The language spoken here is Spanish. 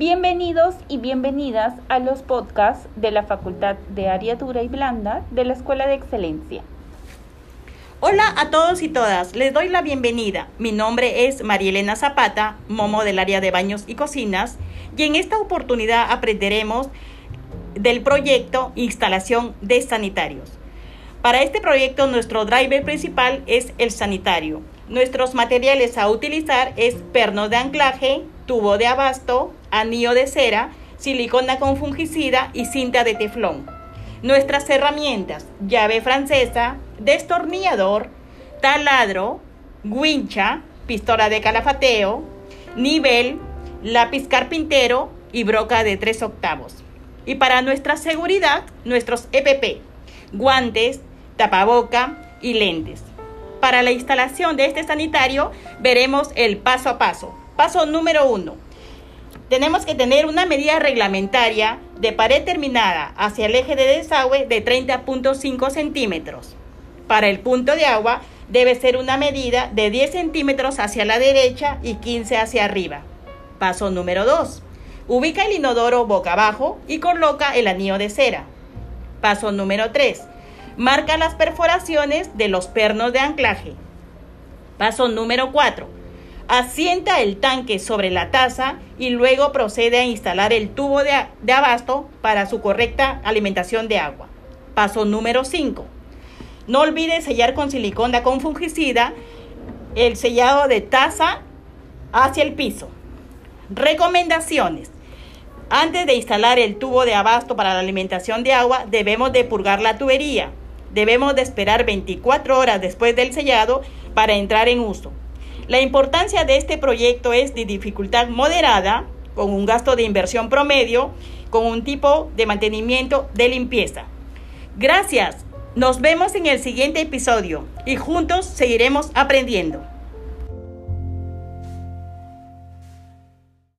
Bienvenidos y bienvenidas a los podcasts de la Facultad de Área Dura y Blanda de la Escuela de Excelencia. Hola a todos y todas, les doy la bienvenida. Mi nombre es Marielena Zapata, Momo del área de baños y cocinas, y en esta oportunidad aprenderemos del proyecto Instalación de Sanitarios. Para este proyecto nuestro driver principal es el sanitario. Nuestros materiales a utilizar es perno de anclaje, tubo de abasto, anillo de cera, silicona con fungicida y cinta de teflón. Nuestras herramientas, llave francesa, destornillador, taladro, guincha, pistola de calafateo, nivel, lápiz carpintero y broca de 3 octavos. Y para nuestra seguridad, nuestros EPP, guantes, tapaboca y lentes. Para la instalación de este sanitario veremos el paso a paso. Paso número uno. Tenemos que tener una medida reglamentaria de pared terminada hacia el eje de desagüe de 30.5 centímetros. Para el punto de agua debe ser una medida de 10 centímetros hacia la derecha y 15 hacia arriba. Paso número 2. Ubica el inodoro boca abajo y coloca el anillo de cera. Paso número 3. Marca las perforaciones de los pernos de anclaje. Paso número 4. Asienta el tanque sobre la taza y luego procede a instalar el tubo de, abasto para su correcta alimentación de agua. Paso número 5. No olvide sellar con silicona con fungicida el sellado de taza hacia el piso. Recomendaciones. Antes de instalar el tubo de abasto para la alimentación de agua, debemos de purgar la tubería. Debemos de esperar 24 horas después del sellado para entrar en uso. La importancia de este proyecto es de dificultad moderada, con un gasto de inversión promedio, con un tipo de mantenimiento de limpieza. Gracias. Nos vemos en el siguiente episodio y juntos seguiremos aprendiendo.